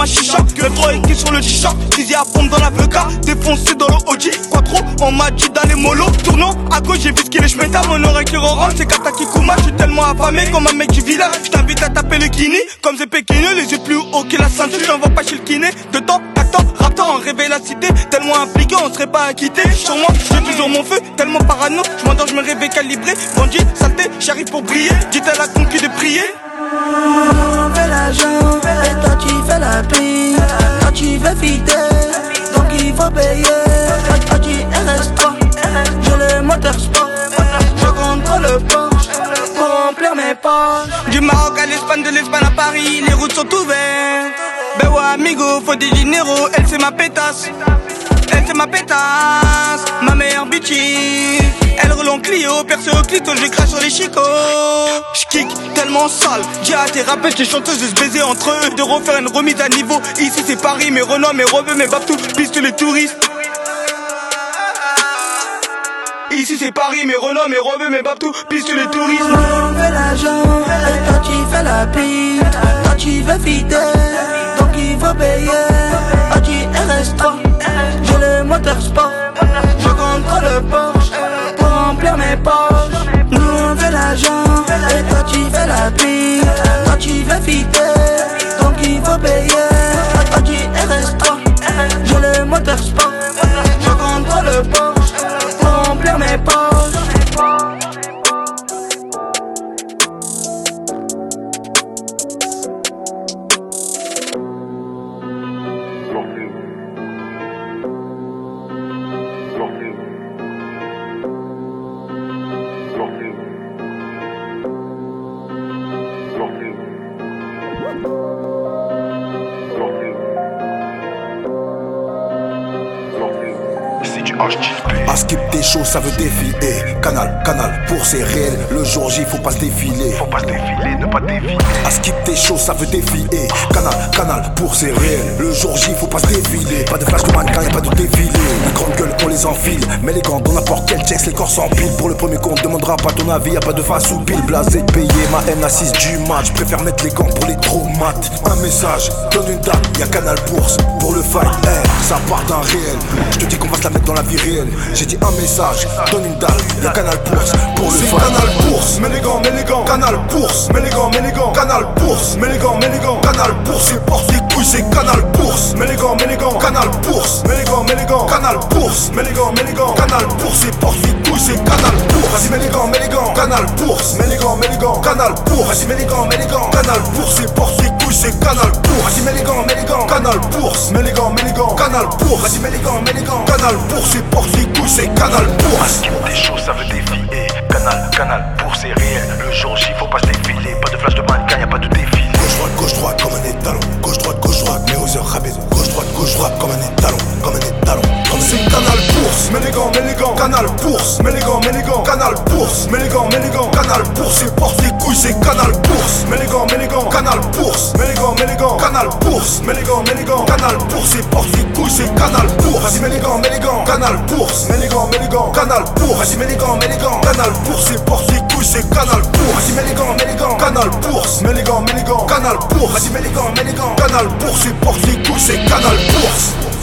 ma chicha, que le droit écrit sur le chicha. Fusil à pompe dans l'avocat, défoncé dans le OG. Quattro, on m'a dit d'aller mollo. Tournant à gauche, j'ai qu'il est chmeta. Mon oreille qui rentre, c'est Kataki Kuma. Je suis tellement affamé comme un mec du village. Je t'invite à taper le kiné, comme c'est pékineux, les yeux plus hauts que la ceinture. J'en vois pas chez le kiné. De temps, attends, raptant, réveille la cité. Tellement impliqué, on serait pas acquitté. Sur moi, j'ai toujours mon feu, tellement parano. Je m'endors, je me réveille calibré. Bandit, saleté, j'arrive pour briller. Dites à la concu de prier. On l'argent et toi tu fais la prise Toi tu veux fidèle donc il faut payer Toi tu RS3 J'ai le moteur sport Je contrôle le Pour remplir mes poches Du Maroc à l'Espagne, de l'Espagne à Paris, les routes sont ouvertes. Ben ouais, amigo, faut des dinero, elle c'est ma pétasse. Elle c'est ma pétasse, ma meilleure bitchy. Elle en Clio, percé au clito, je crache sur les chicots. J'kick tellement sale, j'ai à tes rappels, tes chanteuses de se baiser entre eux, de refaire une remise à niveau. Ici c'est Paris, mes Renault, mes Rebeux, mes Babtou, piste les touristes. Ici c'est Paris, mes Renault, mes Rebeux, mes Babtou, piste les touristes. On toi tu fais la prise Toi tu veux fidèle donc il faut payer Toi tu RS3 J'ai le moteur sport Je contrôle le Remplir mes poches. Nous on fait l'argent. Et toi tu fais la prise Toi tu veux fidèle donc il faut payer ça veut défiler. Canal, canal, pour c'est réel. Le jour J, faut pas se défiler. Faut pas se défiler, ne pas défiler. Askip des choses, ça veut défiler. Canal, canal, pour c'est réel. Le jour J, faut pas se défiler. Pas de flash de mannequin, y'a pas de défilé. Les grandes gueules, on les enfile. Mais les gants, dans n'importe quel checks, les corps s'empilent. Pour le premier compte, demandera pas ton avis. Y'a pas de face ou pile. Blasé payer ma haine assise du match. Préfère mettre les gants pour les traumates. Un message, donne une date, y'a Canal Bourse. Pour le fight, eh, ça part d'un réel. Je te dis qu'on va se la mettre dans la vie réelle. J'ai dit un message, donne une date, y'a Canal Bourse. Pour le C'est. Canal Bourse, les gants, Canal Bourse, les gants, Canal Bourse, les gants, Canal Bourse, c'est porte les couilles, c'est Canal Bourse, les gants, Canal Bourse, les gants, Canal Bourse, les gants, Canal Bourse, c'est porte les couilles, c'est Canal Bourse, vas-y les gants, Canal Bourse, les gants, Canal Bourse, vas-y les gants, Canal Bourse, c'est porte les couilles, c'est Canal Bourse, vas-y les gants, Canal Bourse, les gants, Canal Bourse, vas-y les gants, Canal Bourse, c'est porte les couilles, c'est Canal Bourse. des choses, ça veut défiler. Canal, canal, pour c'est réel. Le jour J, faut pas se défiler. Pas de flash de mannequin, y'a pas de défilé. Gauche droite, gauche droite, comme un étalon. Gauche droite, gauche droite, mais aux heures rapides. Gauche droite, gauche droite, comme un étalon. Comme un étalon. C'est Canal Bourse, les gants, Canal Bourse, les gants, Canal Bourse, les gants, Canal Bourse, c'est porte les couilles, c'est Canal Bourse, les gants, Canal Bourse, les gants, Canal Bourse, les gants, Canal Bourse, c'est porte les couilles, c'est Canal Bourse, vas-y les gants, Canal Bourse, les gants, Canal Bourse, vas-y gants, Canal Bourse, c'est porte les couilles, c'est Canal Bourse, vas-y les gants, Canal Bourse, les gants, Canal Bourse, vas-y gants, Canal Bourse, c'est porte les couilles, c'est Canal Bourse.